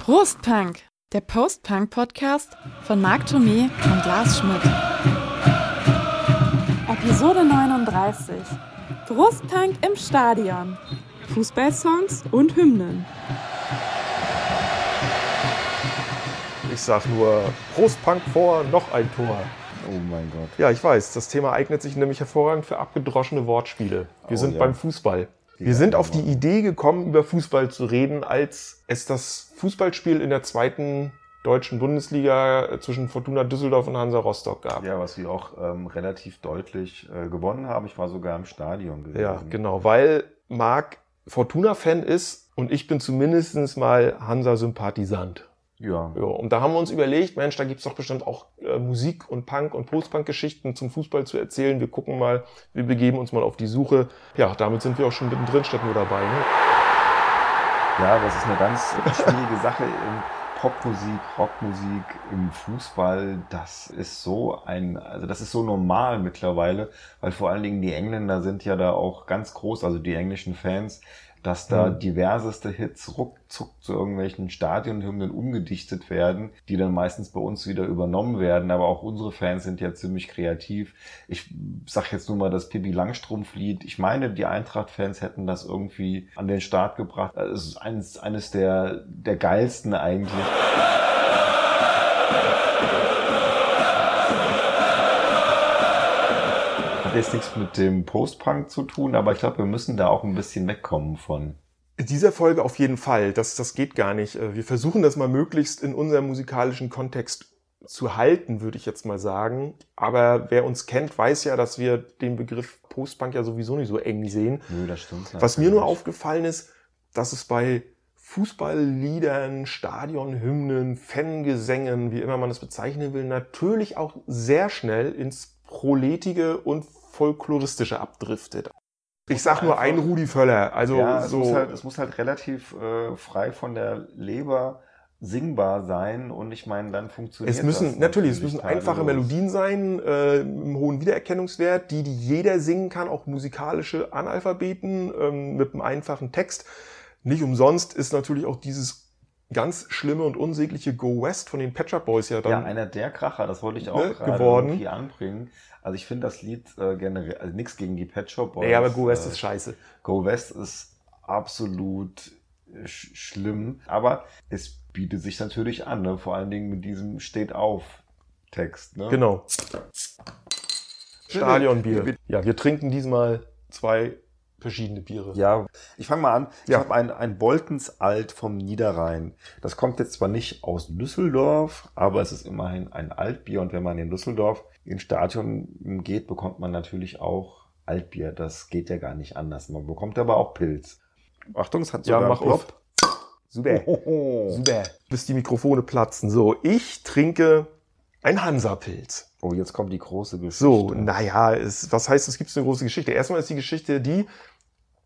Prostpunk, der Post-Punk-Podcast von Marc Thomé und Lars Schmidt. Episode 39. Brustpunk im Stadion. Fußballsongs und Hymnen. Ich sag nur Prostpunk vor, noch ein Tor. Oh mein Gott. Ja, ich weiß, das Thema eignet sich nämlich hervorragend für abgedroschene Wortspiele. Wir Oh, sind ja. beim Fußball. Wir sind auf die. Idee gekommen, über Fußball zu reden, als es das Fußballspiel in der zweiten deutschen Bundesliga äh, zwischen Fortuna Düsseldorf und Hansa Rostock gab. Ja, was wir auch ähm, relativ deutlich äh, gewonnen haben. Ich war sogar im Stadion gewesen. Ja, genau, weil Marc Fortuna-Fan ist und ich bin zumindest mal Hansa-Sympathisant. Ja. Ja, und da haben wir uns überlegt, Mensch, da gibt's doch bestimmt auch äh, Musik und Punk und Post-Punk-Geschichten zum Fußball zu erzählen. Wir gucken mal, wir begeben uns mal auf die Suche. Ja, damit sind wir auch schon mittendrin, statt nur dabei. Ne? ja, das ist eine ganz schwierige Sache in Popmusik, Rockmusik, im Fußball. Das ist so ein, also das ist so normal mittlerweile, weil vor allen Dingen die Engländer sind ja da auch ganz groß, also die englischen Fans, dass da Mhm. diverseste Hits ruckzuck zu irgendwelchen Stadionhymnen umgedichtet werden, die dann meistens bei uns wieder übernommen werden. Aber auch unsere Fans sind ja ziemlich kreativ. Ich sag jetzt nur mal das Pippi Langstrumpf-Lied. Ich meine, die Eintracht-Fans hätten das irgendwie an den Start gebracht. Es ist eines, eines der, der geilsten eigentlich. Hat jetzt nichts mit dem Post-Punk zu tun, aber ich glaube, wir müssen da auch ein bisschen wegkommen von. In dieser Folge auf jeden Fall. Das, das geht gar nicht. Äh, Wir versuchen das mal möglichst in unserem musikalischen Kontext zu halten, würde ich jetzt mal sagen. Aber wer uns kennt, weiß ja, dass wir den Begriff Post-Punk ja sowieso nicht so eng sehen. Nö, das stimmt. Was mir nur aufgefallen ist, dass es bei Fußballliedern, Stadionhymnen, Fangesängen, wie immer man es bezeichnen will, natürlich auch sehr schnell ins Proletige und Folkloristische abdriftet. Ich sag nur ein Rudi Völler, also ja, es, so. muss halt, es muss halt relativ äh, frei von der Leber singbar sein und ich meine, dann funktioniert Es müssen, das natürlich, es müssen einfache. Melodien sein, äh, im hohen Wiedererkennungswert, die, die jeder singen kann, auch musikalische Analphabeten ähm, mit einem einfachen Text. Nicht umsonst ist natürlich auch dieses ganz schlimme und unsägliche Go West von den Pet Shop Boys ja dann. Ja, einer der Kracher, das wollte ich auch Ne, geworden. irgendwie anbringen. Also ich finde das Lied äh, generell, also nichts gegen die Pet Shop Boys. nee, aber Go West äh, ist scheiße. Go West ist absolut sch schlimm, aber es bietet sich natürlich an, ne? vor allen Dingen mit diesem Steht auf Text. Ne? Genau. Stadionbier. Ja, wir trinken diesmal zwei verschiedene Biere. Ja, ich fange mal an. Ich Ja. habe ein, ein Boltens Alt vom Niederrhein. Das kommt jetzt zwar nicht aus Düsseldorf, aber es ist immerhin ein Altbier. Und wenn man in Düsseldorf ins Stadion geht, bekommt man natürlich auch Altbier. Das geht ja gar nicht anders. Man bekommt aber auch Pilz. Achtung, es hat Ja, sogar mach einen auf. Plop. Super. Oh, Super. Bis die Mikrofone platzen. So, ich trinke ein Hansa-Pilz. Oh, jetzt kommt die große Geschichte. So, naja, was heißt, es gibt eine große Geschichte? Erstmal ist die Geschichte die,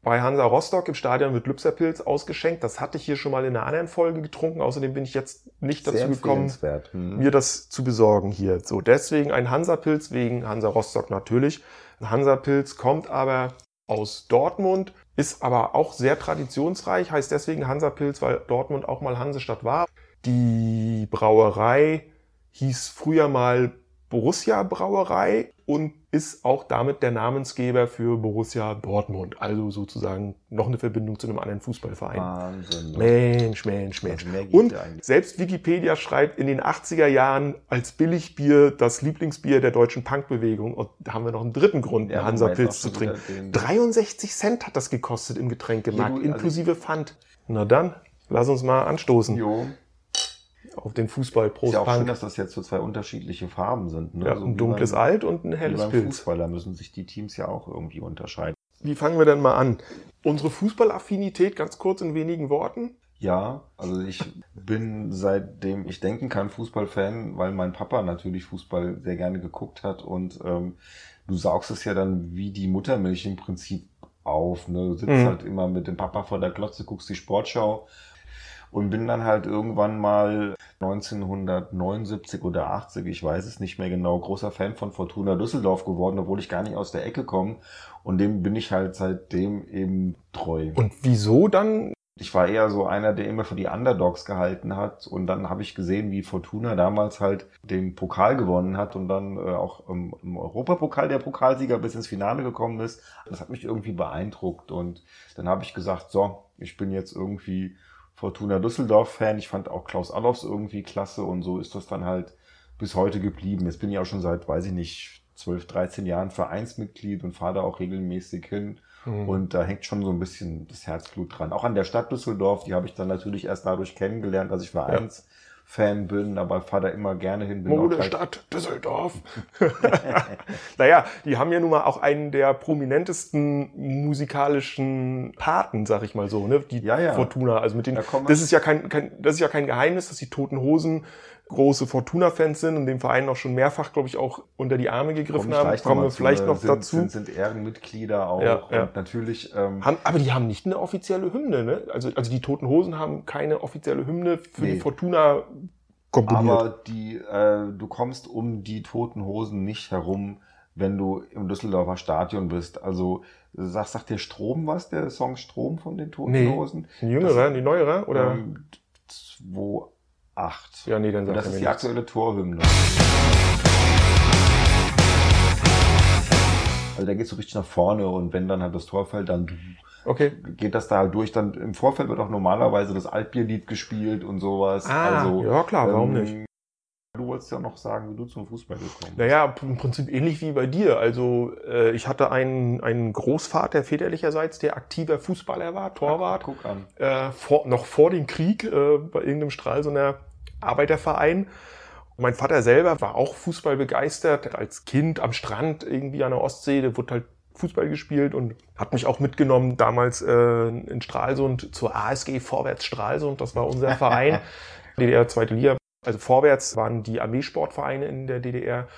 bei Hansa Rostock im Stadion wird Lübserpilz ausgeschenkt. Das hatte ich hier schon mal in einer anderen Folge getrunken. Außerdem bin ich jetzt nicht Sehr dazu gekommen, empfehlenswert. Hm. mir das zu besorgen hier. So, deswegen ein Hansa-Pilz wegen Hansa Rostock natürlich. Ein Hansa-Pilz kommt aber aus Dortmund, ist aber auch sehr traditionsreich, heißt deswegen Hansa-Pilz, weil Dortmund auch mal Hansestadt war. Die Brauerei hieß früher mal Borussia Brauerei und ist auch damit der Namensgeber für Borussia Dortmund. Also sozusagen noch eine Verbindung zu einem anderen Fußballverein. Wahnsinn. Mensch, Mensch, Mensch. Also Und selbst Wikipedia schreibt in den 80er Jahren als Billigbier das Lieblingsbier der deutschen Punkbewegung. Und da haben wir noch einen dritten Grund, Ja, einen Hansa-Pilz zu trinken. wieder den- 63 Cent hat das gekostet im Getränkemarkt, Ja, du, also inklusive Pfand. Na dann, lass uns mal anstoßen Jo. Auf den Fußball. Prost, Ist ja auch schön, Punk. dass das jetzt so zwei unterschiedliche Farben sind. Ne? Ja, So ein wie dunkles beim- Alt und ein wie helles beim Pilz. Fußball, da müssen sich die Teams ja auch irgendwie unterscheiden. Wie fangen wir denn mal an? Unsere Fußballaffinität, ganz kurz in wenigen Worten. Ja, also ich bin seitdem ich denken kann Fußballfan, weil mein Papa natürlich Fußball sehr gerne geguckt hat und ähm, du saugst es ja dann wie die Muttermilch im Prinzip auf. Ne? Du sitzt Mhm. halt immer mit dem Papa vor der Glotze, guckst die Sportschau und bin dann halt irgendwann mal 1979 oder 80, ich weiß es nicht mehr genau, großer Fan von Fortuna Düsseldorf geworden, obwohl ich gar nicht aus der Ecke komme. Und dem bin ich halt seitdem eben treu. Und wieso dann? Ich war eher so einer, der immer für die Underdogs gehalten hat. Und dann habe ich gesehen, wie Fortuna damals halt den Pokal gewonnen hat und dann äh, auch im, im Europapokal der Pokalsieger bis ins Finale gekommen ist. Das hat mich irgendwie beeindruckt. Und dann habe ich gesagt, so, ich bin jetzt irgendwie Fortuna Düsseldorf-Fan. Ich fand auch Klaus Allofs irgendwie klasse und so ist das dann halt bis heute geblieben. Jetzt bin ich auch schon seit, weiß ich nicht, 12, 13 Jahren Vereinsmitglied und fahre da auch regelmäßig hin. Mhm. Und da hängt schon so ein bisschen das Herzblut dran. Auch an der Stadt Düsseldorf, die habe ich dann natürlich erst dadurch kennengelernt, dass ich Vereins ja. Fan bin, aber fahre da immer gerne hin. Bin Mode halt Stadt Düsseldorf. naja, die haben ja nun mal auch einen der prominentesten musikalischen Paten, sag ich mal so, ne? Die ja, ja. Fortuna. Also mit den, da das ist ja kein, kein, das ist ja kein Geheimnis, dass die Toten Hosen große Fortuna-Fans sind und dem Verein auch schon mehrfach, glaube ich, auch unter die Arme gegriffen haben. Kommen wir vielleicht noch sind, dazu. Sind, sind Ehrenmitglieder auch. Ja, ja. Und natürlich. Ähm, haben, aber die haben nicht eine offizielle Hymne, ne? Also, also die Toten Hosen haben keine offizielle Hymne für nee. die Fortuna komponiert. Aber die, äh, du kommst um die Toten Hosen nicht herum, wenn du im Düsseldorfer Stadion bist. Also sagt, sagt der Strom was, der Song Strom von den Toten nee. Hosen? Die jüngere, die neuere? Oder? Ähm, 8. Ja, nee, dann sagt Das ist die nichts. aktuelle Torhymne. Also da geht es so richtig nach vorne und wenn dann halt das Tor fällt, dann okay. geht das da halt durch. Dann im Vorfeld wird auch normalerweise das Altbierlied gespielt und sowas. Ah, also, ja klar, warum ähm, nicht? Du wolltest ja noch sagen, wie du zum Fußball gekommen bist. Naja, im Prinzip ähnlich wie bei dir. Also äh, ich hatte einen, einen Großvater väterlicherseits, der aktiver Fußballer war, Torwart. Ach, guck an. Äh, vor, noch vor dem Krieg äh, bei irgendeinem Strahl so einer Arbeiterverein. Mein Vater selber war auch Fußball begeistert. Als Kind am Strand irgendwie an der Ostsee, da wurde halt Fußball gespielt und hat mich auch mitgenommen damals äh, in Stralsund zur ASG Vorwärts Stralsund. Das war unser Verein, DDR zweite Liga. Also Vorwärts waren die Armeesportvereine in der DDR.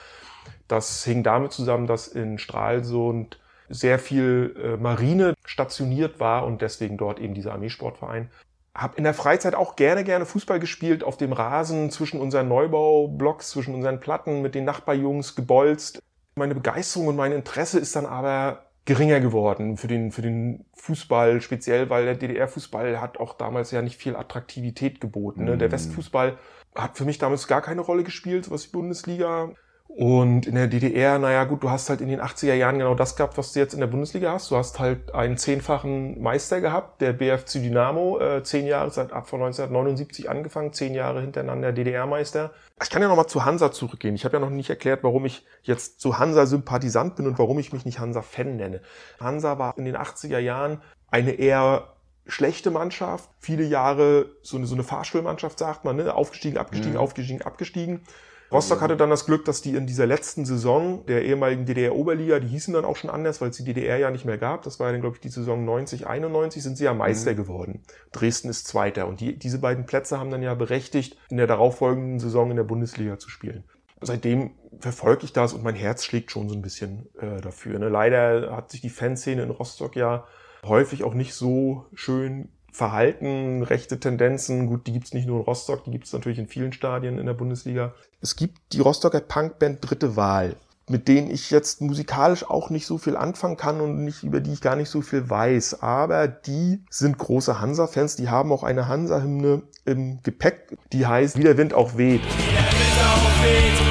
Das hing damit zusammen, dass in Stralsund sehr viel äh, Marine stationiert war und deswegen dort eben dieser Armeesportverein habe in der Freizeit auch gerne, gerne Fußball gespielt auf dem Rasen zwischen unseren Neubaublocks, zwischen unseren Platten mit den Nachbarjungs gebolzt. Meine Begeisterung und mein Interesse ist dann aber geringer geworden für den, für den Fußball, speziell weil der DDR-Fußball hat auch damals ja nicht viel Attraktivität geboten. Ne? Der mhm. Westfußball hat für mich damals gar keine Rolle gespielt, was die Bundesliga und in der DDR, naja gut, du hast halt in den 80er Jahren genau das gehabt, was du jetzt in der Bundesliga hast. Du hast halt einen zehnfachen Meister gehabt, der BFC Dynamo, äh, zehn Jahre, seit ab von 1979 angefangen, zehn Jahre hintereinander DDR-Meister. Ich kann ja nochmal zu Hansa zurückgehen. Ich habe ja noch nicht erklärt, warum ich jetzt zu Hansa-Sympathisant bin und warum ich mich nicht Hansa-Fan nenne. Hansa war in den 80er Jahren eine eher schlechte Mannschaft, viele Jahre so eine, so eine Fahrstuhlmannschaft, sagt man, ne? aufgestiegen, abgestiegen, mhm. aufgestiegen, abgestiegen. Rostock hatte dann das Glück, dass die in dieser letzten Saison der ehemaligen DDR-Oberliga, die hießen dann auch schon anders, weil es die DDR ja nicht mehr gab. Das war ja dann, glaube ich, die Saison 90, 91, sind sie ja Meister mhm. geworden. Dresden ist Zweiter. Und die, diese beiden Plätze haben dann ja berechtigt, in der darauffolgenden Saison in der Bundesliga zu spielen. Seitdem verfolge ich das und mein Herz schlägt schon so ein bisschen äh, dafür. Ne? Leider hat sich die Fanszene in Rostock ja häufig auch nicht so schön Verhalten, rechte Tendenzen, gut, die gibt's nicht nur in Rostock, die gibt's natürlich in vielen Stadien in der Bundesliga. Es gibt die Rostocker Punkband Dritte Wahl, mit denen ich jetzt musikalisch auch nicht so viel anfangen kann und nicht, über die ich gar nicht so viel weiß. Aber die sind große Hansa-Fans, die haben auch eine Hansa-Hymne im Gepäck, die heißt Wie der Wind auch weht. Wie der Wind auch weht.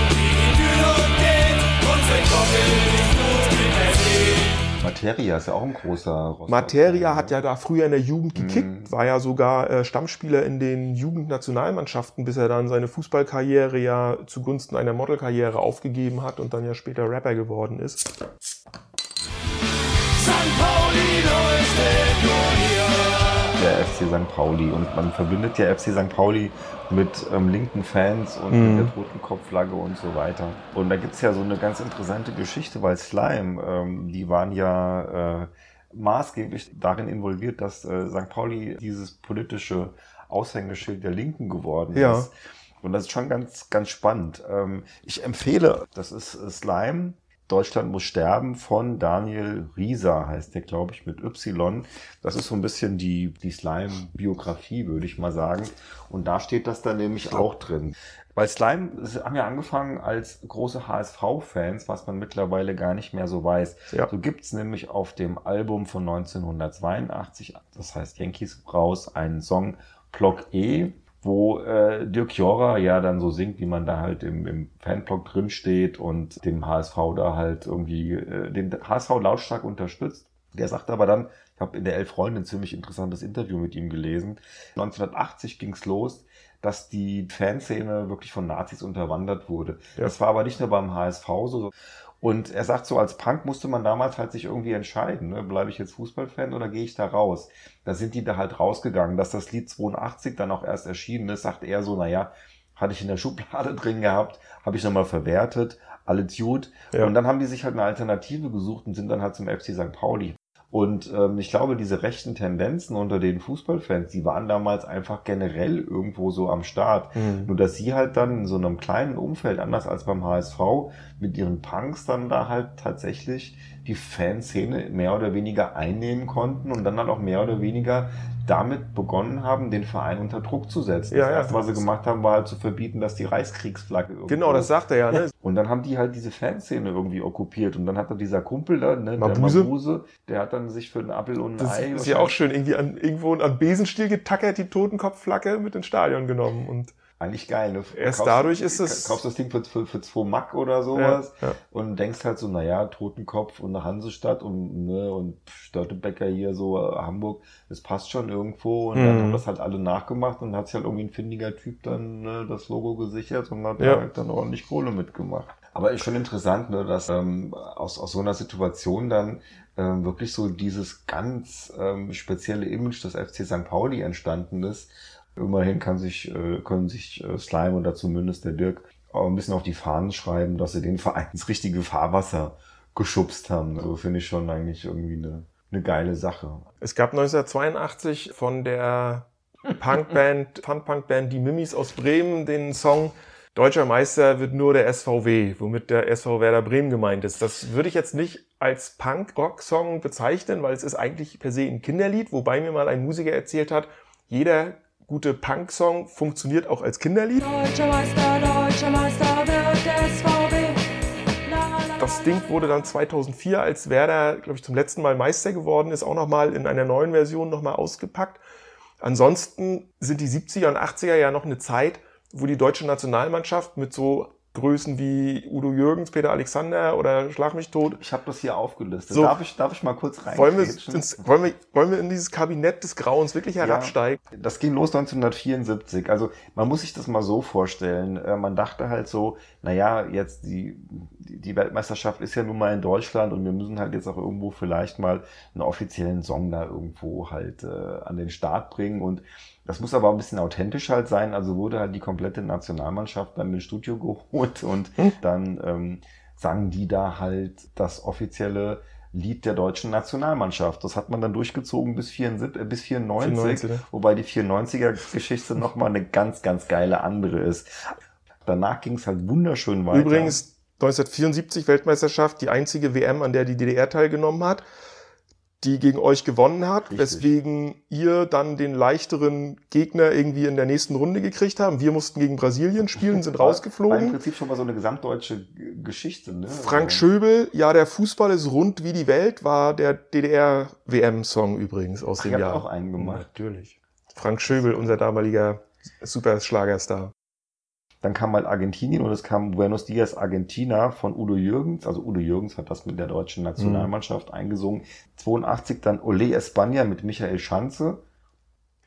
Materia ist ja auch ein großer Rostock Materia hat ja da früher in der Jugend gekickt, mhm. war ja sogar äh, Stammspieler in den Jugendnationalmannschaften, bis er dann seine Fußballkarriere ja zugunsten einer Modelkarriere aufgegeben hat und dann ja später Rapper geworden ist. St. Pauli, der FC St. Pauli und man verbindet ja FC St. Pauli mit ähm, linken Fans und mhm. mit der Totenkopfflagge und so weiter. Und da gibt's ja so eine ganz interessante Geschichte, weil Slime, ähm, die waren ja äh, maßgeblich darin involviert, dass äh, St. Pauli dieses politische Aushängeschild der Linken geworden ja. ist. Und das ist schon ganz, ganz spannend. Ähm, ich empfehle, das ist äh, Slime, Deutschland muss sterben von Daniel Rieser, heißt der, glaube ich, mit Y. Das ist so ein bisschen die, die Slime-Biografie, würde ich mal sagen. Und da steht das dann nämlich auch drin. Weil Slime haben ja angefangen als große HSV-Fans, was man mittlerweile gar nicht mehr so weiß. Ja. So gibt's nämlich auf dem Album von 1982, das heißt Yankees raus, einen Song Block E, wo äh, Dirk Jora ja dann so singt, wie man da halt im, im Fanblog drin steht und dem HSV da halt irgendwie äh, den HSV lautstark unterstützt. Der sagt aber dann, ich habe in der Elf Freunde ein ziemlich interessantes Interview mit ihm gelesen. 1980 ging's los, dass die Fanszene wirklich von Nazis unterwandert wurde. Ja. Das war aber nicht nur beim HSV so. Und er sagt so, als Punk musste man damals halt sich irgendwie entscheiden, ne? bleibe ich jetzt Fußballfan oder gehe ich da raus? Da sind die da halt rausgegangen. Dass das Lied 82 dann auch erst erschienen ist, sagt er so, naja, hatte ich in der Schublade drin gehabt, habe ich nochmal verwertet, alle gut. Ja. Und dann haben die sich halt eine Alternative gesucht und sind dann halt zum FC St. Pauli. Und ähm, ich glaube, diese rechten Tendenzen unter den Fußballfans, die waren damals einfach generell irgendwo so am Start. Mhm. Nur dass sie halt dann in so einem kleinen Umfeld, anders als beim HSV, mit ihren Punks dann da halt tatsächlich die Fanszene mehr oder weniger einnehmen konnten und dann dann auch mehr oder weniger damit begonnen haben, den Verein unter Druck zu setzen. Ja, das erste, was sie gemacht haben, war halt zu verbieten, dass die Reichskriegsflagge irgendwie. Genau, das sagt er ja, ne? Und dann haben die halt diese Fanszene irgendwie okkupiert und dann hat dann dieser Kumpel da, ne, Mabuse. der Mabuse, der hat dann sich für einen Appel und ein das Ei. Das ist ja auch schön, irgendwie an, irgendwo an Besenstiel getackert, die Totenkopfflagge mit ins Stadion genommen und eigentlich geil. Ne? Erst kaufst, dadurch ist es. Kaufst das Ding für, für, für 2 Mack oder sowas ja, ja. und denkst halt so, naja, Totenkopf und eine Hansestadt und, ne, und Störtebecker hier so, äh, Hamburg, das passt schon irgendwo. Und mhm. dann haben das halt alle nachgemacht und hat sich halt irgendwie ein findiger Typ dann ne, das Logo gesichert und hat ja. halt dann ordentlich Kohle mitgemacht. Aber ist schon interessant, ne, dass ähm, aus, aus so einer Situation dann ähm, wirklich so dieses ganz ähm, spezielle Image des FC St. Pauli entstanden ist Immerhin kann sich, äh, können sich äh, Slime oder zumindest der Dirk auch ein bisschen auf die Fahnen schreiben, dass sie den Verein ins richtige Fahrwasser geschubst haben. Also finde ich schon eigentlich irgendwie eine, eine geile Sache. Es gab 1982 von der Punkband, Fun-Punk-Band Die Mimis aus Bremen den Song Deutscher Meister wird nur der SVW, womit der SV Werder Bremen gemeint ist. Das würde ich jetzt nicht als Punk-Rock-Song bezeichnen, weil es ist eigentlich per se ein Kinderlied, wobei mir mal ein Musiker erzählt hat, jeder gute Punk-Song funktioniert auch als Kinderlied. Deutscher Meister, Deutscher Meister wird SVB. Das Ding wurde dann 2004, als Werder, glaube ich, zum letzten Mal Meister geworden ist, auch nochmal in einer neuen Version nochmal ausgepackt. Ansonsten sind die 70er und 80er ja noch eine Zeit, wo die deutsche Nationalmannschaft mit so Größen wie Udo Jürgens, Peter Alexander oder Schlag mich tot. Ich habe das hier aufgelistet. So, darf, ich, darf ich mal kurz rein? Wollen wir, ins, wollen, wir, wollen wir in dieses Kabinett des Grauens wirklich herabsteigen? Ja, das ging los 1974. Also man muss sich das mal so vorstellen. Äh, man dachte halt so, naja, jetzt die, die Weltmeisterschaft ist ja nun mal in Deutschland und wir müssen halt jetzt auch irgendwo vielleicht mal einen offiziellen Song da irgendwo halt äh, an den Start bringen und das muss aber ein bisschen authentisch halt sein. Also wurde halt die komplette Nationalmannschaft dann ins Studio geholt und hm. dann ähm, sangen die da halt das offizielle Lied der deutschen Nationalmannschaft. Das hat man dann durchgezogen bis, 74, äh, bis 94, 94 ne? wobei die 94er-Geschichte nochmal eine ganz, ganz geile andere ist. Danach ging es halt wunderschön weiter. Übrigens 1974 Weltmeisterschaft, die einzige WM, an der die DDR teilgenommen hat die gegen euch gewonnen hat, Richtig. weswegen ihr dann den leichteren Gegner irgendwie in der nächsten Runde gekriegt haben. Wir mussten gegen Brasilien spielen, sind rausgeflogen. War im Prinzip schon mal so eine gesamtdeutsche Geschichte. Ne? Frank also Schöbel, ja, der Fußball ist rund wie die Welt, war der DDR-WM-Song übrigens aus Ach, dem Jahr. auch einen gemacht. Natürlich. Frank Schöbel, unser damaliger Superschlagerstar. Dann kam mal Argentinien und es kam Buenos Dias Argentina von Udo Jürgens. Also Udo Jürgens hat das mit der deutschen Nationalmannschaft mhm. eingesungen. 82 dann Ole España mit Michael Schanze.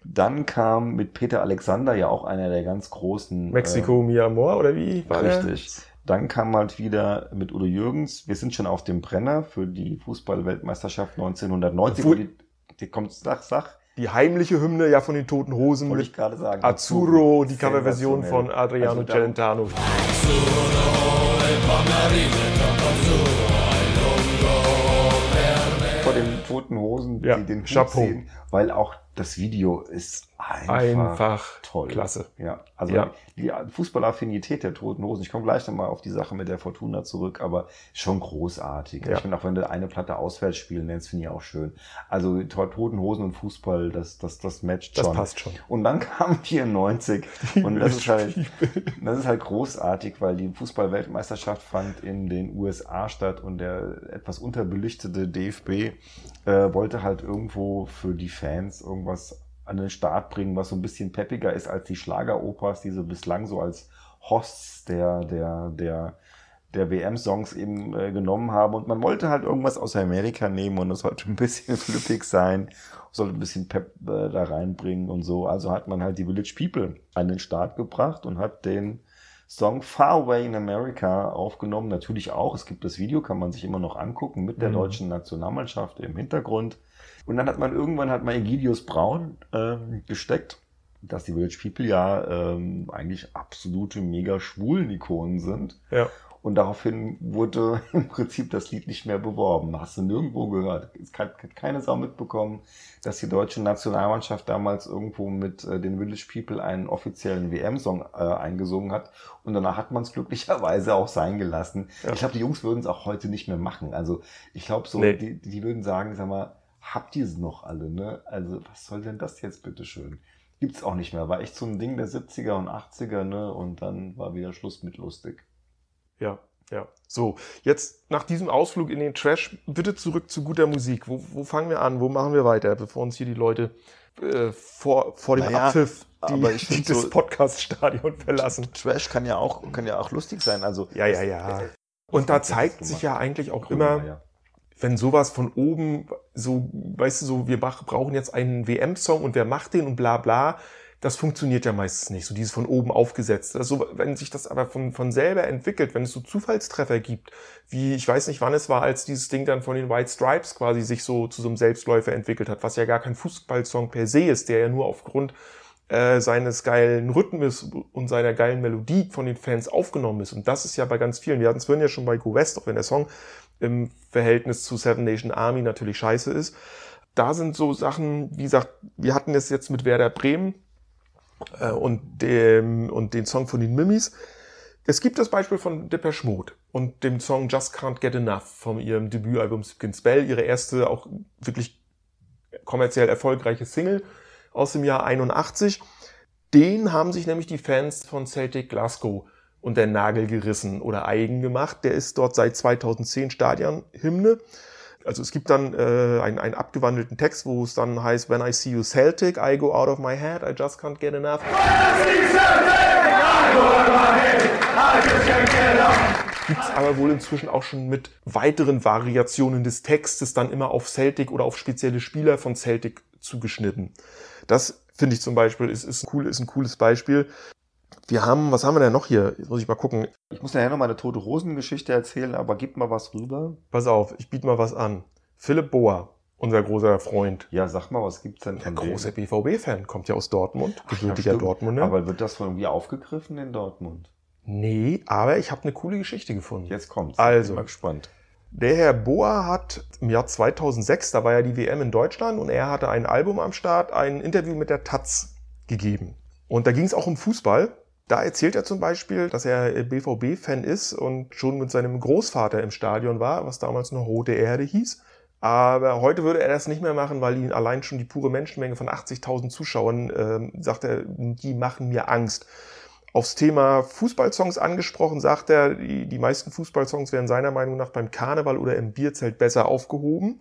Dann kam mit Peter Alexander ja auch einer der ganz großen. Mexiko äh, Mi Amor oder wie? War richtig. Der? Dann kam halt wieder mit Udo Jürgens. Wir sind schon auf dem Brenner für die Fußballweltmeisterschaft 1990. Wo die, die kommt, sag, sag die heimliche Hymne ja von den Toten Hosen Wollte ich gerade sagen. Azzurro, die Coverversion von Adriano also Celentano. Vor den Toten Hosen, ja, die den Hut sehen, weil auch das Video ist einfach, Einfach toll. klasse. Ja, also Ja. die Fußballaffinität der Toten Hosen. Ich komme gleich nochmal auf die Sache mit der Fortuna zurück, aber schon großartig. Ja. Ich finde auch, wenn du eine Platte auswärts spielen nennst, finde ich auch schön. Also To- Toten Hosen und Fußball, das, das, das matcht Das schon. passt schon. Und dann kam 94 und das ist halt, das ist halt großartig, weil die Fußball-Weltmeisterschaft fand in den USA statt und der etwas unterbelichtete DFB äh, wollte halt irgendwo für die Fans irgendwas an den Start bringen, was so ein bisschen peppiger ist als die Schlageropas, die so bislang so als Hosts der, der, der, der WM-Songs eben äh, genommen haben. Und man wollte halt irgendwas aus Amerika nehmen und es sollte ein bisschen flippig sein, sollte ein bisschen Pep äh, da reinbringen und so. Also hat man halt die Village People an den Start gebracht und hat den Song Far Away in America aufgenommen. Natürlich auch, es gibt das Video, kann man sich immer noch angucken mit der Mhm. deutschen Nationalmannschaft im Hintergrund. Und dann hat man irgendwann hat man Egidius Braun ähm, gesteckt, dass die Village People ja ähm, eigentlich absolute mega schwulen Ikonen sind. Ja. Und daraufhin wurde im Prinzip das Lied nicht mehr beworben. Hast du nirgendwo gehört. Es hat keine Sau mitbekommen, dass die deutsche Nationalmannschaft damals irgendwo mit äh, den Village People einen offiziellen WM-Song äh, eingesungen hat. Und danach hat man es glücklicherweise auch sein gelassen. Ja. Ich glaube, die Jungs würden es auch heute nicht mehr machen. Also ich glaube so, Nee. die, die würden sagen, sag mal, habt ihr es noch alle, ne? Also was soll denn das jetzt bitteschön? Gibt's auch nicht mehr. War echt so ein Ding der 70er und 80er, ne? Und dann war wieder Schluss mit lustig. Ja, ja. So, jetzt nach diesem Ausflug in den Trash, bitte zurück zu guter Musik. Wo, wo fangen wir an? Wo machen wir weiter, bevor uns hier die Leute äh, vor, vor dem Naja, Abpfiff die, aber ich find das so- Podcast-Stadion verlassen? Trash kann ja auch, kann ja auch lustig sein. Also Ja, ja, ja. Und da zeigt sich ja eigentlich auch immer, Grönemeyer. wenn sowas von oben so, weißt du, so, wir brauchen jetzt einen WM-Song und wer macht den und bla bla, das funktioniert ja meistens nicht, so dieses von oben aufgesetzt. Also, wenn sich das aber von, von selber entwickelt, wenn es so Zufallstreffer gibt, wie, ich weiß nicht, wann es war, als dieses Ding dann von den White Stripes quasi sich so zu so einem Selbstläufer entwickelt hat, was ja gar kein Fußballsong per se ist, der ja nur aufgrund äh, seines geilen Rhythmus und seiner geilen Melodie von den Fans aufgenommen ist. Und das ist ja bei ganz vielen. Wir hatten es vorhin ja schon bei Go West, auch wenn der Song im Verhältnis zu Seven Nation Army natürlich scheiße ist. Da sind so Sachen, wie gesagt, wir hatten es jetzt mit Werder Bremen äh, und, dem, und den Song von den Mimis. Es gibt das Beispiel von Depeche Mode und dem Song Just Can't Get Enough von ihrem Debütalbum Skin Spell, ihre erste auch wirklich kommerziell erfolgreiche Single aus dem Jahr 81. Den haben sich nämlich die Fans von Celtic Glasgow unter den Nagel gerissen oder eigen gemacht. Der ist dort seit 2010 Stadionhymne. Also es gibt dann äh, einen, einen abgewandelten Text, wo es dann heißt, When I see you Celtic, I go out of my head, I just can't get enough. Gibt's aber wohl inzwischen auch schon mit weiteren Variationen des Textes dann immer auf Celtic oder auf spezielle Spieler von Celtic zugeschnitten. Das finde ich zum Beispiel ist, ist, cool, ist ein cooles Beispiel. Wir haben, was haben wir denn noch hier? Jetzt muss ich mal gucken. Ich muss nachher noch mal eine tote Rosen-Geschichte erzählen, aber gib mal was rüber. Pass auf, ich biete mal was an. Philipp Boa, unser großer Freund. Ja, sag mal, was gibt's denn Der große BVB-Fan, kommt ja aus Dortmund, ja, gebürtiger stimmt. Dortmunder. Aber wird das von irgendwie aufgegriffen in Dortmund? nee, aber ich habe eine coole Geschichte gefunden. Jetzt kommt's. Also. Bin mal gespannt. Der Herr Boa hat im Jahr 2006, da war ja die WM in Deutschland und er hatte ein Album am Start, ein Interview mit der Taz gegeben. Und da ging es auch um Fußball. Da erzählt er zum Beispiel, dass er BVB-Fan ist und schon mit seinem Großvater im Stadion war, was damals noch Rote Erde hieß. Aber heute würde er das nicht mehr machen, weil ihn allein schon die pure Menschenmenge von 80.000 Zuschauern, ähm, sagt er, die machen mir Angst. Aufs Thema Fußballsongs angesprochen, sagt er, die, die meisten Fußballsongs wären seiner Meinung nach beim Karneval oder im Bierzelt besser aufgehoben.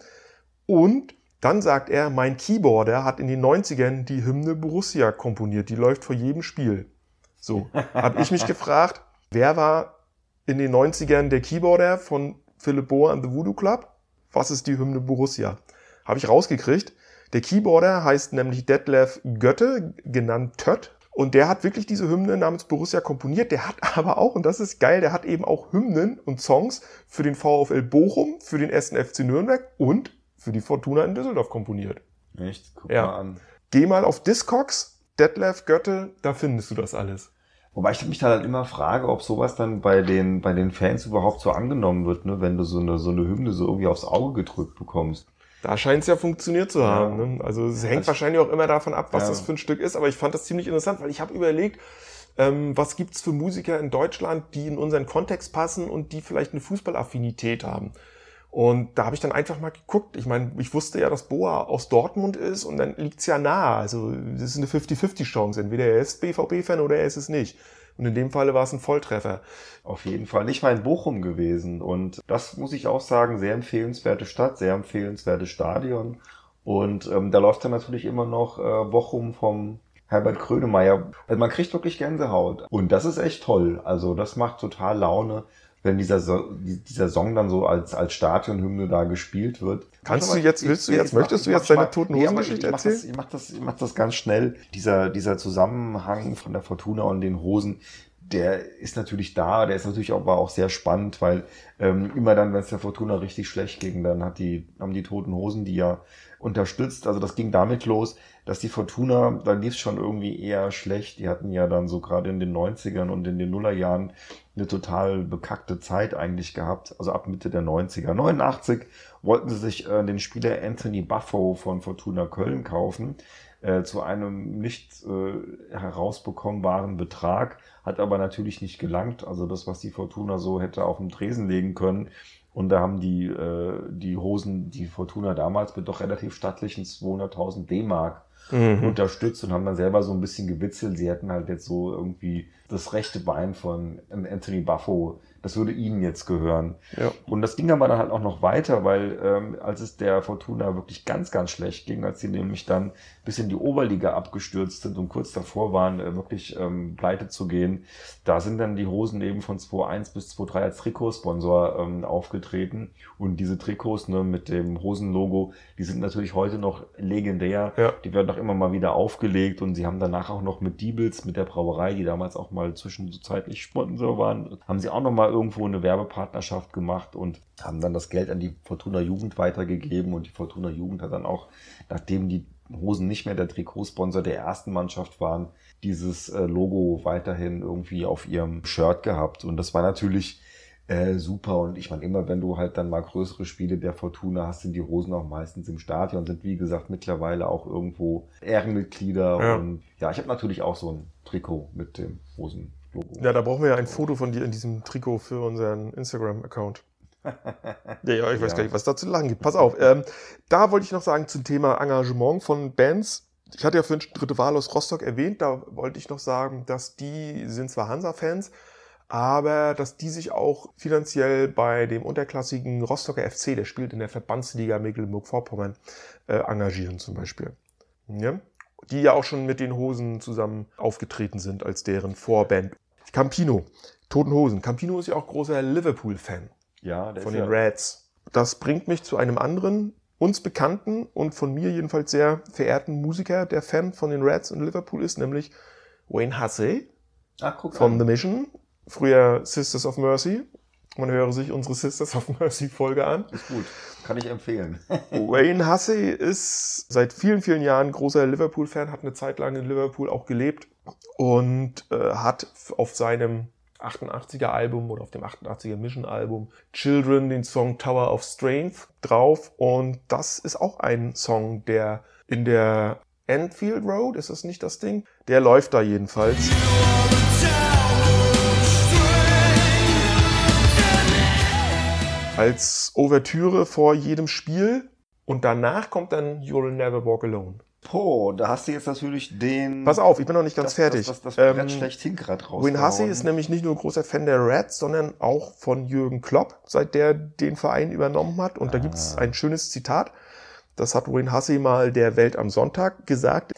Und dann sagt er, mein Keyboarder hat in den 90ern die Hymne Borussia komponiert. Die läuft vor jedem Spiel. So, habe ich mich gefragt, wer war in den 90ern der Keyboarder von Philipp Bohr and the Voodoo Club? Was ist die Hymne Borussia? Habe ich rausgekriegt. Der Keyboarder heißt nämlich Detlef Götte, genannt Tött. Und der hat wirklich diese Hymne namens Borussia komponiert. Der hat aber auch, und das ist geil, der hat eben auch Hymnen und Songs für den VfL Bochum, für den 1. FC Nürnberg und für die Fortuna in Düsseldorf komponiert. Echt? Guck Ja. mal an. Geh mal auf Discogs, Detlef Götte, da findest du das alles. Wobei ich mich da halt immer frage, ob sowas dann bei den, bei den Fans überhaupt so angenommen wird, ne? wenn du so eine, so eine Hymne so irgendwie aufs Auge gedrückt bekommst. Da scheint es ja funktioniert zu haben. Ja. Ne? Also es hängt also, wahrscheinlich auch immer davon ab, was ja. das für ein Stück ist. Aber ich fand das ziemlich interessant, weil ich habe überlegt, ähm, was gibt's für Musiker in Deutschland, die in unseren Kontext passen und die vielleicht eine Fußballaffinität haben. Und da habe ich dann einfach mal geguckt. Ich meine, ich wusste ja, dass Boa aus Dortmund ist und dann liegt's ja nah. Also das ist eine 50-50-Chance. Entweder er ist BVB-Fan oder er ist es nicht. Und in dem Falle war es ein Volltreffer. Auf jeden Fall. Ich war in Bochum gewesen und das muss ich auch sagen, sehr empfehlenswerte Stadt, sehr empfehlenswertes Stadion. Und ähm, da läuft dann natürlich immer noch äh, Bochum vom Herbert Krönemeyer. Also man kriegt wirklich Gänsehaut. Und das ist echt toll. Also das macht total Laune wenn dieser, so dieser Song dann so als, als Stadionhymne da gespielt wird. Kannst du jetzt, willst du jetzt, möchtest du jetzt deine toten Hosen Geschichte erzählen? Ich mach, das, ich mach das ganz schnell. Dieser, dieser Zusammenhang von der Fortuna und den Hosen, der ist natürlich da, der ist natürlich auch, war auch sehr spannend, weil ähm, immer dann, wenn es der Fortuna richtig schlecht ging, dann hat die, haben die Toten Hosen die ja unterstützt. Also das ging damit los, dass die Fortuna, da lief es schon irgendwie eher schlecht. Die hatten ja dann so gerade in den 90ern und in den Nullerjahren eine total bekackte Zeit eigentlich gehabt. Also ab Mitte der 90er. 89 wollten sie sich äh, den Spieler Anthony Buffo von Fortuna Köln kaufen. Äh, zu einem nicht äh, herausbekommbaren Betrag, hat aber natürlich nicht gelangt. Also das, was die Fortuna so hätte auf den Tresen legen können, und da haben die, äh, die Hosen, die Fortuna damals mit doch relativ stattlichen 200.000 D-Mark mhm. unterstützt und haben dann selber so ein bisschen gewitzelt. Sie hätten halt jetzt so irgendwie das rechte Bein von Anthony Buffo das würde ihnen jetzt gehören. Ja. Und das ging aber dann halt auch noch weiter, weil ähm, als es der Fortuna wirklich ganz, ganz schlecht ging, als sie nämlich dann bis in die Oberliga abgestürzt sind und kurz davor waren, äh, wirklich ähm, pleite zu gehen, da sind dann die Hosen eben von 2.1 bis 2.3 als Trikotsponsor ähm, aufgetreten. Und diese Trikots ne, mit dem Hosenlogo, die sind natürlich heute noch legendär. Ja. Die werden auch immer mal wieder aufgelegt und sie haben danach auch noch mit Diebels, mit der Brauerei, die damals auch mal zwischenzeitlich Sponsor waren, haben sie auch noch mal irgendwo eine Werbepartnerschaft gemacht und haben dann das Geld an die Fortuna Jugend weitergegeben und die Fortuna Jugend hat dann auch, nachdem die Hosen nicht mehr der Trikotsponsor der ersten Mannschaft waren, dieses äh, Logo weiterhin irgendwie auf ihrem Shirt gehabt. Und das war natürlich äh, super und ich meine immer, wenn du halt dann mal größere Spiele der Fortuna hast, sind die Hosen auch meistens im Stadion, sind wie gesagt mittlerweile auch irgendwo Ehrenmitglieder ja. und ja, ich habe natürlich auch so ein Trikot mit dem Hosen Logo. Ja, da brauchen wir ja ein Foto von dir in diesem Trikot für unseren Instagram-Account. ja, ja, ich weiß ja. gar nicht, was da zu lang gibt. Pass auf. Ähm, da wollte ich noch sagen zum Thema Engagement von Bands. Ich hatte ja für Dritte Wahl aus Rostock erwähnt, da wollte ich noch sagen, dass die sind zwar Hansa-Fans, aber dass die sich auch finanziell bei dem unterklassigen Rostocker FC, der spielt in der Verbandsliga Mecklenburg-Vorpommern, äh, engagieren zum Beispiel. Ja? Die ja auch schon mit den Hosen zusammen aufgetreten sind als deren Vorband. Campino, Toten Hosen. Campino ist ja auch großer Liverpool-Fan. Ja, von den ja Reds. Das bringt mich zu einem anderen, uns bekannten und von mir jedenfalls sehr verehrten Musiker, der Fan von den Reds und Liverpool ist, nämlich Wayne Hussey Ach, guck von an. The Mission, früher Sisters of Mercy. Man höre sich unsere Sisters of Mercy Folge an. Ist gut, kann ich empfehlen. Wayne Hussey ist seit vielen, vielen Jahren großer Liverpool-Fan, hat eine Zeit lang in Liverpool auch gelebt und äh, hat auf seinem 88er Album oder auf dem 88er Mission Album Children den Song Tower of Strength drauf und das ist auch ein Song, der in der Enfield Road, ist das nicht das Ding? Der läuft da jedenfalls. Als Ouvertüre vor jedem Spiel und danach kommt dann You'll Never Walk Alone. Po, da hast du jetzt natürlich den. Pass auf, ich bin noch nicht ganz das, fertig. Das, das, das ähm, schlechthin gerade raus. Wayne Hussey ist nämlich nicht nur großer Fan der Reds, sondern auch von Jürgen Klopp, seit der den Verein übernommen hat. Und ah. da gibt's ein schönes Zitat. Das hat Wayne Hussey mal der Welt am Sonntag gesagt.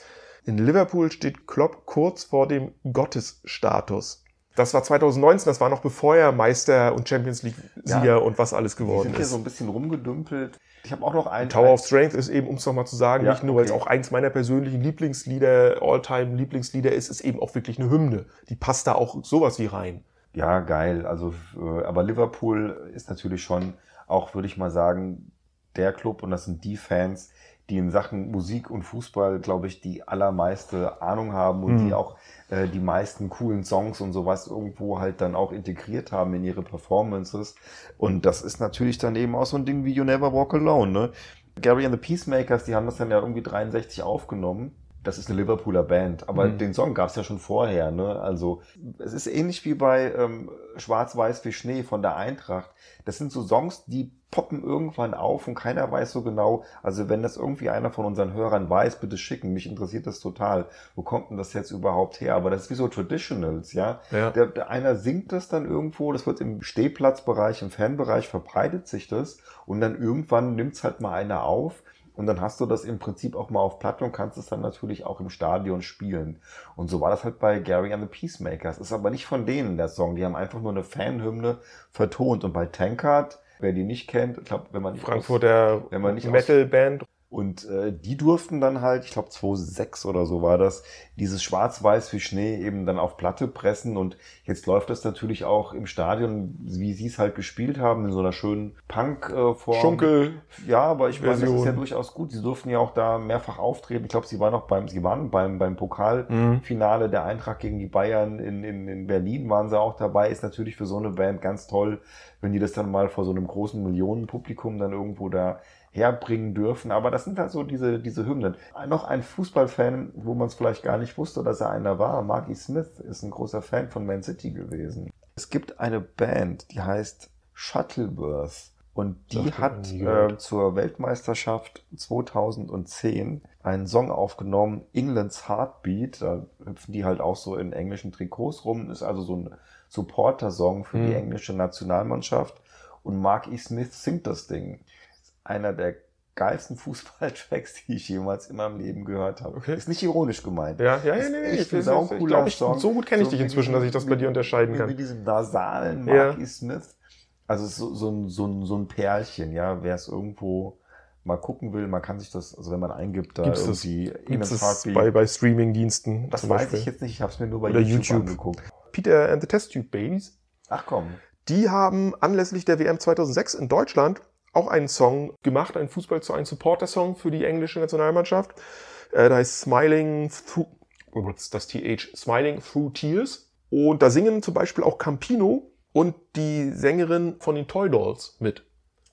In Liverpool steht Klopp kurz vor dem Gottesstatus. Das war 2019, das war noch bevor er Meister und Champions League-Sieger ja, und was alles geworden ist. sind hier so ein bisschen rumgedümpelt. Ich habe auch noch einen. Tower of Strength ist eben, um es nochmal zu sagen, ja, nicht nur, okay. weil es auch eins meiner persönlichen Lieblingslieder, Alltime Lieblingslieder ist, ist eben auch wirklich eine Hymne. Die passt da auch sowas wie rein. Ja, geil. Also, äh, aber Liverpool ist natürlich schon auch, würde ich mal sagen, der Club und das sind die Fans, die in Sachen Musik und Fußball, glaube ich, die allermeiste Ahnung haben und mhm. die auch äh, die meisten coolen Songs und sowas irgendwo halt dann auch integriert haben in ihre Performances. Und das ist natürlich dann eben auch so ein Ding wie You Never Walk Alone, ne? Gary and the Peacemakers, die haben das dann ja irgendwie 63 aufgenommen. Das ist eine Liverpooler Band, aber Mhm. den Song gab es ja schon vorher. Ne? Also es ist ähnlich wie bei ähm, Schwarz-Weiß wie Schnee von der Eintracht. Das sind so Songs, die poppen irgendwann auf und keiner weiß so genau. Also wenn das irgendwie einer von unseren Hörern weiß, bitte schicken. Mich interessiert das total. Wo kommt denn das jetzt überhaupt her? Aber das ist wie so Traditionals, ja. Ja. Der, der einer singt das dann irgendwo, das wird im Stehplatzbereich, im Fanbereich verbreitet sich das und dann irgendwann nimmt's halt mal einer auf und dann hast du das im Prinzip auch mal auf Platte und kannst es dann natürlich auch im Stadion spielen. Und so war das halt bei Gary and the Peacemakers. Ist aber nicht von denen der Song. Die haben einfach nur eine Fanhymne vertont. Und bei Tankard, wer die nicht kennt, ich glaube, wenn man nicht aus- Frankfurter wenn man nicht aus- Metal-Band. Und äh, die durften dann halt, ich glaube 2006 oder so war das, dieses Schwarz-Weiß wie Schnee eben dann auf Platte pressen. Und jetzt läuft das natürlich auch im Stadion, wie sie es halt gespielt haben, in so einer schönen Punk-Form. Schunkel. Ja, aber ich meine, das ist ja durchaus gut. Sie durften ja auch da mehrfach auftreten. Ich glaube, sie waren auch beim, sie waren beim, beim Mhm. Pokalfinale der Eintracht gegen die Bayern in, in, in Berlin waren sie auch dabei. Ist natürlich für so eine Band ganz toll, wenn die das dann mal vor so einem großen Millionenpublikum dann irgendwo da herbringen dürfen. Aber das sind halt so diese, diese Hymnen. Noch ein Fußballfan, wo man es vielleicht gar nicht wusste, dass er einer war. Marky Smith ist ein großer Fan von Man City gewesen. Es gibt eine Band, die heißt Shuttleworth. Und die hat äh, zur Weltmeisterschaft 2010 einen Song aufgenommen, England's Heartbeat. Da hüpfen die halt auch so in englischen Trikots rum. Ist also so ein Supporter-Song für die Mhm. englische Nationalmannschaft. Und Mark E. Smith singt das Ding. Einer der geilsten Fußballtracks, die ich jemals in meinem Leben gehört habe. Okay. Ist nicht ironisch gemeint. Ja, ja, ja, nee, nee. Ich, ich, saucooler ich Song. so gut kenne ich So dich inzwischen, diesen- dass ich das bei dir unterscheiden kann. wie diesen nasalen Ja. Mark E. Smith. Also so, so, ein, so, ein, so ein Perlchen, ja. Wer es irgendwo mal gucken will, man kann sich das, also wenn man eingibt, da Gibt es das, irgendwie gibt's das bei, bei Streaming-Diensten? das weiß Beispiel? ich jetzt nicht, ich habe es mir nur bei Oder YouTube, YouTube. angeguckt. Peter and the Test Tube Babies. Ach komm. Die haben anlässlich der WM 2006 in Deutschland auch einen Song gemacht, einen Fußball zu einem Supporter-Song für die englische Nationalmannschaft. Äh, da heißt Smiling Through, das TH? Smiling Through Tears. Und da singen zum Beispiel auch Campino und die Sängerin von den Toy Dolls mit.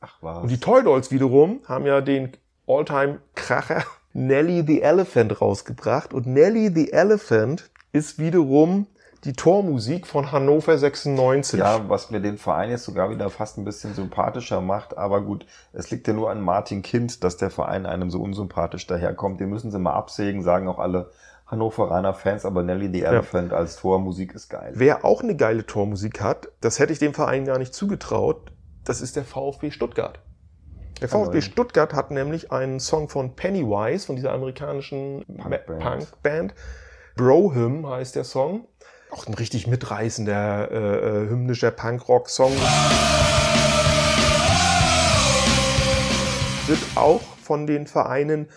Ach was. Und die Toy Dolls wiederum haben ja den All-Time-Kracher Nelly the Elephant rausgebracht. Und Nelly the Elephant ist wiederum die Tormusik von Hannover 96. Ja, was mir den Verein jetzt sogar wieder fast ein bisschen sympathischer macht. Aber gut, es liegt ja nur an Martin Kind, dass der Verein einem so unsympathisch daherkommt. Den müssen sie mal absägen, sagen auch alle Hannoveraner Fans. Aber Nelly the Elephant als Tormusik ist geil. Wer auch eine geile Tormusik hat, das hätte ich dem Verein gar nicht zugetraut, das ist der VfB Stuttgart. Der VfB. Stuttgart hat nämlich einen Song von Pennywise, von dieser amerikanischen Punkband. Punk Bro Hymn heißt der Song. Auch ein richtig mitreißender, äh, äh, hymnischer Punkrock-Song. Wird auch von den Vereinen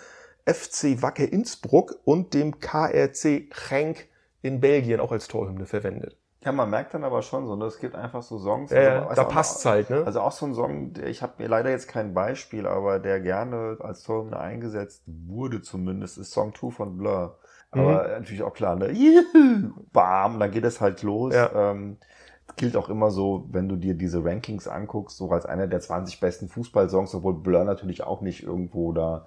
FC Wacker Innsbruck und dem KRC Genk in Belgien auch als Torhymne verwendet. Ja, man merkt dann aber schon so, ne, es gibt einfach so Songs. Ja, also da auch- passt's halt, ne? Also auch so ein Song, ich habe mir leider jetzt kein Beispiel, aber der gerne als Torhymne eingesetzt wurde zumindest, ist Song 2 von Blur. Aber natürlich auch klar, ne? Juhu, bam, dann geht es halt los. Ja. Ähm, gilt auch immer so, wenn du dir diese Rankings anguckst, so als einer der 20 besten Fußballsongs, obwohl Blur natürlich auch nicht irgendwo da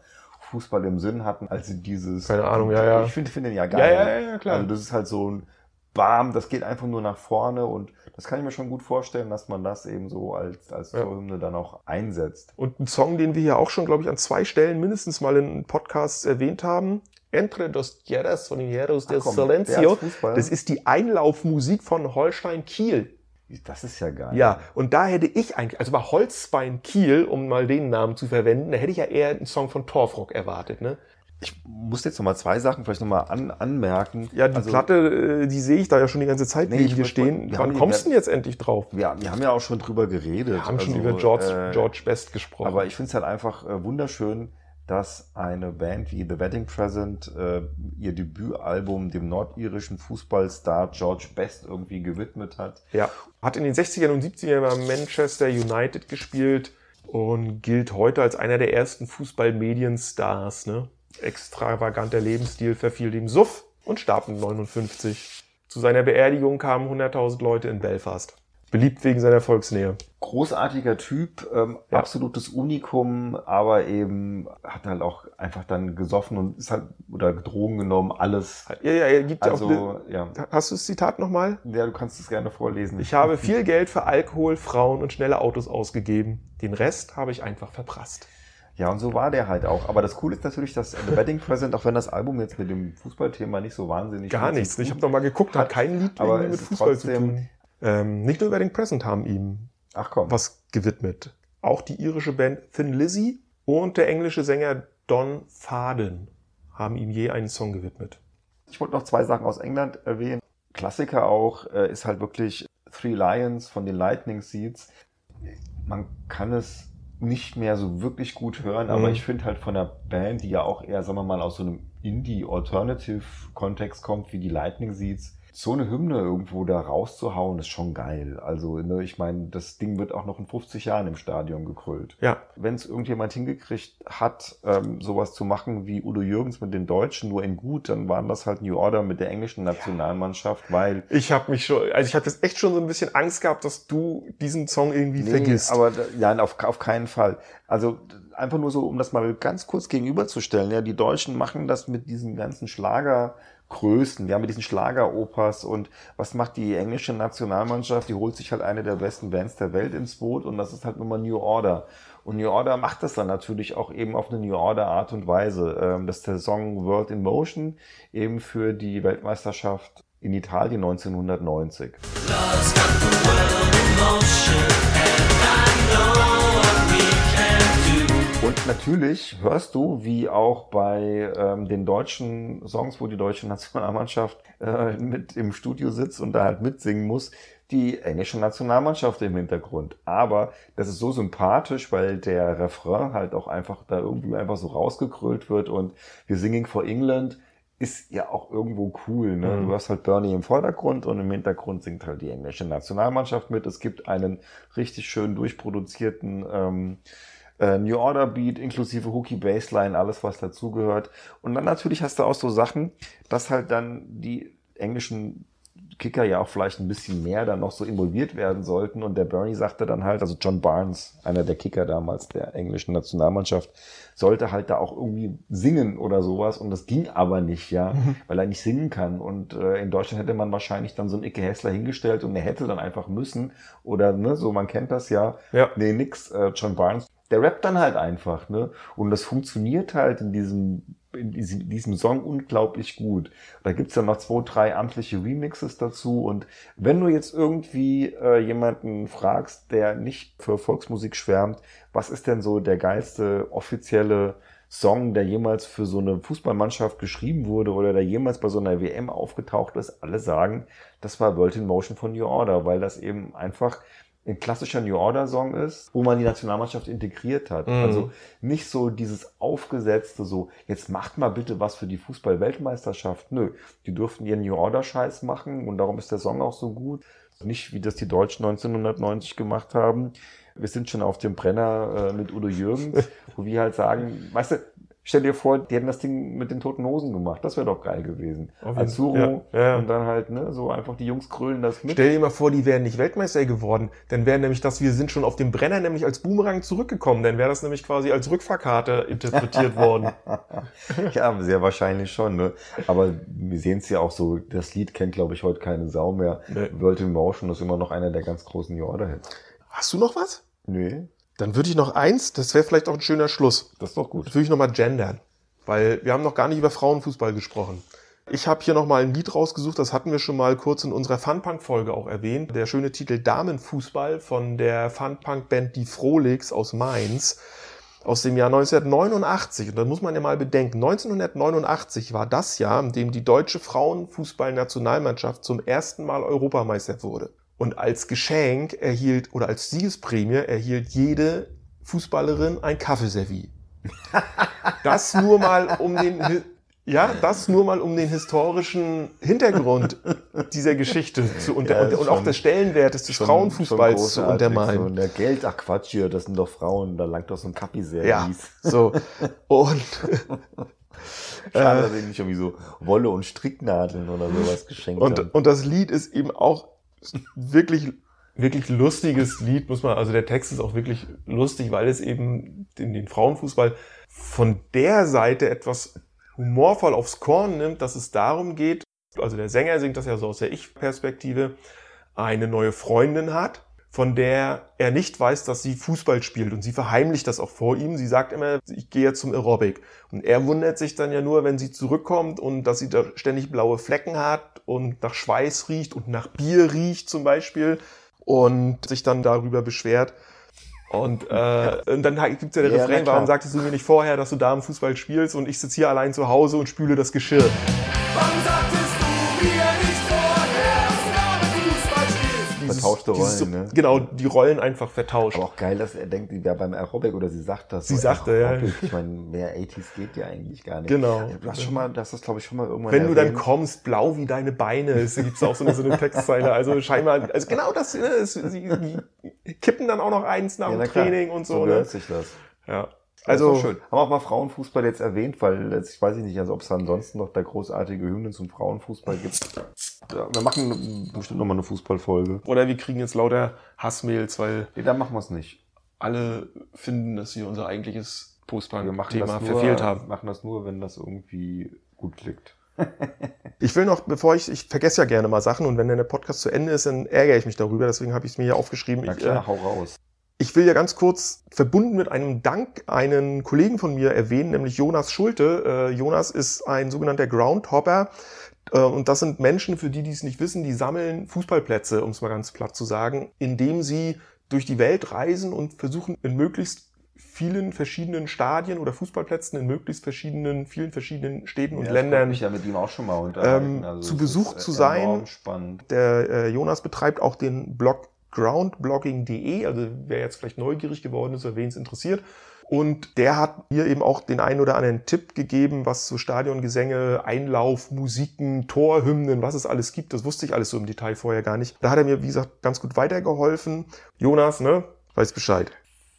Fußball im Sinn hatten, als sie dieses. Keine Ahnung, ja, ja. Ich finde find den ja geil. Ja, ja, ja, klar. Also das ist halt so ein Bam, das geht einfach nur nach vorne und das kann ich mir schon gut vorstellen, dass man das eben so als, als Ja. Torhymne dann auch einsetzt. Und ein Song, den wir hier auch schon, glaube ich, an zwei Stellen mindestens mal in Podcasts erwähnt haben. Entre dos Tierras von komm, der Silencio. Das ist die Einlaufmusik von Holstein Kiel. Das ist ja geil. Ja, und da hätte ich eigentlich, also bei Holzbein Kiel, um mal den Namen zu verwenden, da hätte ich ja eher einen Song von Torfrock erwartet, ne? Ich muss jetzt noch mal zwei Sachen vielleicht noch mal an, anmerken. Ja, die Also, Platte, äh, die sehe ich da ja schon die ganze Zeit Nee, neben ich dir möchte- stehen. Wann kommst du denn jetzt endlich drauf? Wir, wir haben ja auch schon drüber geredet. Wir haben schon Also, über George, äh, George Best gesprochen. Aber ich finde es halt einfach äh, wunderschön, dass eine Band wie The Wedding Present äh, ihr Debütalbum dem nordirischen Fußballstar George Best irgendwie gewidmet hat. Ja, hat in den 60ern und 70ern bei Manchester United gespielt und gilt heute als einer der ersten Fußball-Medienstars. Ne? Extravaganter Lebensstil verfiel dem Suff und starb mit 59. Zu seiner Beerdigung kamen 100.000 Leute in Belfast. Beliebt wegen seiner Volksnähe. großartiger Typ, ähm, Ja. absolutes Unikum, aber eben hat halt auch einfach dann gesoffen und ist halt oder Drogen genommen, alles. Ja, ja, er gibt ja auch. Also, ja. Hast du das Zitat nochmal? Ja, du kannst es gerne vorlesen. Ich habe viel Geld für Alkohol, Frauen und schnelle Autos ausgegeben. Den Rest habe ich einfach verprasst. Ja, und so war der halt auch. Aber das Coole ist natürlich, dass The Wedding Present, auch wenn das Album jetzt mit dem Fußballthema nicht so wahnsinnig Gar nichts. zu Ich habe noch mal geguckt, hat kein Lied Aber mit Fußball zu trotzdem- tun. Ähm, nicht nur Wedding Present haben ihm Ach komm. was gewidmet. Auch die irische Band Thin Lizzy und der englische Sänger Don Faden haben ihm je einen Song gewidmet. Ich wollte noch zwei Sachen aus England erwähnen. Klassiker auch äh, ist halt wirklich Three Lions von den Lightning Seeds. Man kann es nicht mehr so wirklich gut hören, aber Mhm. ich finde halt von der Band, die ja auch eher, sagen wir mal, aus so einem Indie-Alternative-Kontext kommt, wie die Lightning Seeds, so eine Hymne irgendwo da rauszuhauen, ist schon geil. Also, ne, ich meine, das Ding wird auch noch in 50 Jahren im Stadion gekrölt. Ja, Wenn es irgendjemand hingekriegt hat, ähm, sowas zu machen wie Udo Jürgens mit den Deutschen, nur in gut, dann waren das halt New Order mit der englischen Nationalmannschaft, weil ich habe mich schon, also ich habe jetzt echt schon so ein bisschen Angst gehabt, dass du diesen Song irgendwie Nee, vergisst. aber ja, auf, auf keinen Fall. Also einfach nur so, um das mal ganz kurz gegenüberzustellen. Ja, die Deutschen machen das mit diesen ganzen Schlagergrößen, ja, mit diesen Schlageropas und was macht die englische Nationalmannschaft? Die holt sich halt eine der besten Bands der Welt ins Boot und das ist halt nun mal New Order. Und New Order macht das dann natürlich auch eben auf eine New Order Art und Weise. Ähm, Das ist der Song World in Motion eben für die Weltmeisterschaft in Italien 1990. Und natürlich hörst du, wie auch bei ähm, den deutschen Songs, wo die deutsche Nationalmannschaft äh, mit im Studio sitzt und da halt mitsingen muss, die englische Nationalmannschaft im Hintergrund. Aber das ist so sympathisch, weil der Refrain halt auch einfach da irgendwie einfach so rausgekrölt wird und wir singen for England ist ja auch irgendwo cool. Ne? Mhm. Du hast halt Bernie im Vordergrund und im Hintergrund singt halt die englische Nationalmannschaft mit. Es gibt einen richtig schön durchproduzierten ähm, äh, New Order Beat inklusive Hooky Bassline, alles was dazugehört. Und dann natürlich hast du auch so Sachen, dass halt dann die englischen Kicker ja auch vielleicht ein bisschen mehr dann noch so involviert werden sollten. Und der Bernie sagte dann halt, also John Barnes, einer der Kicker damals der englischen Nationalmannschaft, sollte halt da auch irgendwie singen oder sowas. Und das ging aber nicht, ja, weil er nicht singen kann. Und äh, in Deutschland hätte man wahrscheinlich dann so einen Icke Hessler hingestellt und er hätte dann einfach müssen. Oder, ne, so, man kennt das ja. Ja. Nee, nix, äh, John Barnes. Der rappt dann halt einfach, ne? Und das funktioniert halt in diesem, in diesem, Song unglaublich gut. Da gibt's dann noch zwei, drei amtliche Remixes dazu. Und wenn du jetzt irgendwie äh, jemanden fragst, der nicht für Volksmusik schwärmt, was ist denn so der geilste offizielle Song, der jemals für so eine Fußballmannschaft geschrieben wurde oder der jemals bei so einer WM aufgetaucht ist, alle sagen, das war World in Motion von New Order, weil das eben einfach ein klassischer New Order Song ist, wo man die Nationalmannschaft integriert hat. Mhm. Also nicht so dieses aufgesetzte, so jetzt macht mal bitte was für die Fußball-Weltmeisterschaft. Nö, die durften ihren New Order Scheiß machen und darum ist der Song auch so gut. Nicht wie das die Deutschen 1990 gemacht haben. Wir sind schon auf dem Brenner äh, mit Udo Jürgens, wo wir halt sagen, weißt du, stell dir vor, die hätten das Ding mit den toten Hosen gemacht. Das wäre doch geil gewesen. Auf jeden- Azuro ja, ja. und dann halt, ne, so einfach die Jungs krölen das mit. Stell dir mal vor, die wären nicht Weltmeister geworden. Dann wäre nämlich das, wir sind schon auf dem Brenner nämlich als Boomerang zurückgekommen. Dann wäre das nämlich quasi als Rückfahrkarte interpretiert worden. Ja, sehr wahrscheinlich schon, ne? Aber wir sehen es ja auch so, das Lied kennt, glaube ich, heute keine Sau mehr. Nee. World in Motion ist immer noch einer der ganz großen New Order-Hits. Hast du noch was? Nee, Dann würde ich noch eins, das wäre vielleicht auch ein schöner Schluss. das ist doch gut. Das würde ich nochmal gendern, weil wir haben noch gar nicht über Frauenfußball gesprochen. Ich habe hier nochmal ein Lied rausgesucht, das hatten wir schon mal kurz in unserer Funpunk-Folge auch erwähnt. Der schöne Titel Damenfußball von der Funpunk-Band Die Frolix aus Mainz aus dem Jahr 1989. Und da muss man ja mal bedenken, 1989 war das Jahr, in dem die deutsche Frauenfußballnationalmannschaft zum ersten Mal Europameister wurde. Und als Geschenk erhielt oder als Siegesprämie erhielt jede Fußballerin ein Kaffeeservie. Das nur mal um den, ja, das nur mal um den historischen Hintergrund dieser Geschichte zu unter Ja, und, und auch schon- des Stellenwertes des Frauenfußballs zu untermalen. So, der Geld, ach Quatsch hier, das sind doch Frauen, da langt doch so ein Kappi-Service. Ja, so. Und Schade, dass ich nicht irgendwie so Wolle und Stricknadeln oder sowas geschenkt Und, haben. und das Lied ist eben auch wirklich wirklich lustiges Lied, muss man, also der Text ist auch wirklich lustig, weil es eben in den Frauenfußball von der Seite etwas humorvoll aufs Korn nimmt, dass es darum geht, also der Sänger singt das ja so aus der Ich-Perspektive, eine neue Freundin hat, von der er nicht weiß, dass sie Fußball spielt und sie verheimlicht das auch vor ihm. Sie sagt immer, ich gehe jetzt zum Aerobic. Und er wundert sich dann ja nur, wenn sie zurückkommt und dass sie da ständig blaue Flecken hat und nach Schweiß riecht und nach Bier riecht zum Beispiel und sich dann darüber beschwert. Und, äh, und dann gibt es ja den Ja, Refrain, warum sagtest du mir nicht vorher, dass du da im Fußball spielst und ich sitze hier allein zu Hause und spüle das Geschirr. Warum sagtest Vertauschte dieses Rollen, ne? Genau, die Rollen einfach vertauscht. Aber auch geil, dass er denkt, die wäre beim Aerobic oder sie sagt das. Sie so, sagte, ja. Ich meine, mehr 80s geht ja eigentlich gar nicht. Genau. Du hast schon mal, das glaube ich schon mal irgendwann Wenn du dann erwähnt. kommst, blau wie deine Beine, es gibt auch so eine, so eine Textzeile. Also scheinbar, also genau das, ne, es, sie, die kippen dann auch noch eins nach Ja, dem klar. Training und so. So ne? gehört sich das. Ja. Also Also, schön. Haben wir auch mal Frauenfußball jetzt erwähnt, weil jetzt, ich weiß nicht, also ob es ansonsten noch da großartige Hymnen zum Frauenfußball gibt. Ja, wir machen bestimmt noch mal eine Fußballfolge. oder wir kriegen jetzt lauter Hassmails, weil Nee, dann machen wir es nicht. alle finden, dass wir unser eigentliches Wir das nur, verfehlt haben. machen das nur, wenn das irgendwie gut klickt. Ich will noch, bevor ich, ich vergesse ja gerne mal Sachen und wenn dann der Podcast zu Ende ist, dann ärgere ich mich darüber, deswegen habe ich es mir hier aufgeschrieben. Na Ich, klar, äh, hau raus. Ich will ja ganz kurz verbunden mit einem Dank einen Kollegen von mir erwähnen, nämlich Jonas Schulte. Äh, Jonas ist ein sogenannter Groundhopper. Äh, und das sind Menschen, für die, die es nicht wissen, die sammeln Fußballplätze, um es mal ganz platt zu sagen, indem sie durch die Welt reisen und versuchen, in möglichst vielen verschiedenen Stadien oder Fußballplätzen in möglichst verschiedenen, vielen verschiedenen Städten und Ja, Ländern mich ja mit ihm auch schon mal unterhalten. ähm, Also zu es Besuch zu sein. Spannend. Der äh, Jonas betreibt auch den Blog groundblogging.de, also wer jetzt vielleicht neugierig geworden ist oder wen es interessiert. Und der hat mir eben auch den einen oder anderen Tipp gegeben, was so Stadiongesänge, Einlauf, Musiken, Torhymnen, was es alles gibt. Das wusste ich alles so im Detail vorher gar nicht. Da hat er mir, wie gesagt, ganz gut weitergeholfen. Jonas, ne, weiß Bescheid.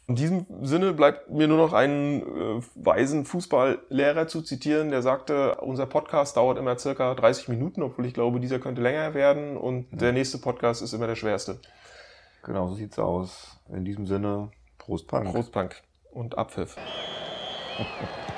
In diesem Sinne bleibt mir nur noch einen äh, weisen Fußballlehrer zu zitieren, der sagte, unser Podcast dauert immer circa 30 Minuten, obwohl ich glaube, dieser könnte länger werden und der nächste Podcast ist immer der schwerste. Genau, so sieht's aus. In diesem Sinne, Prost Punk. Großpunk und Abpfiff.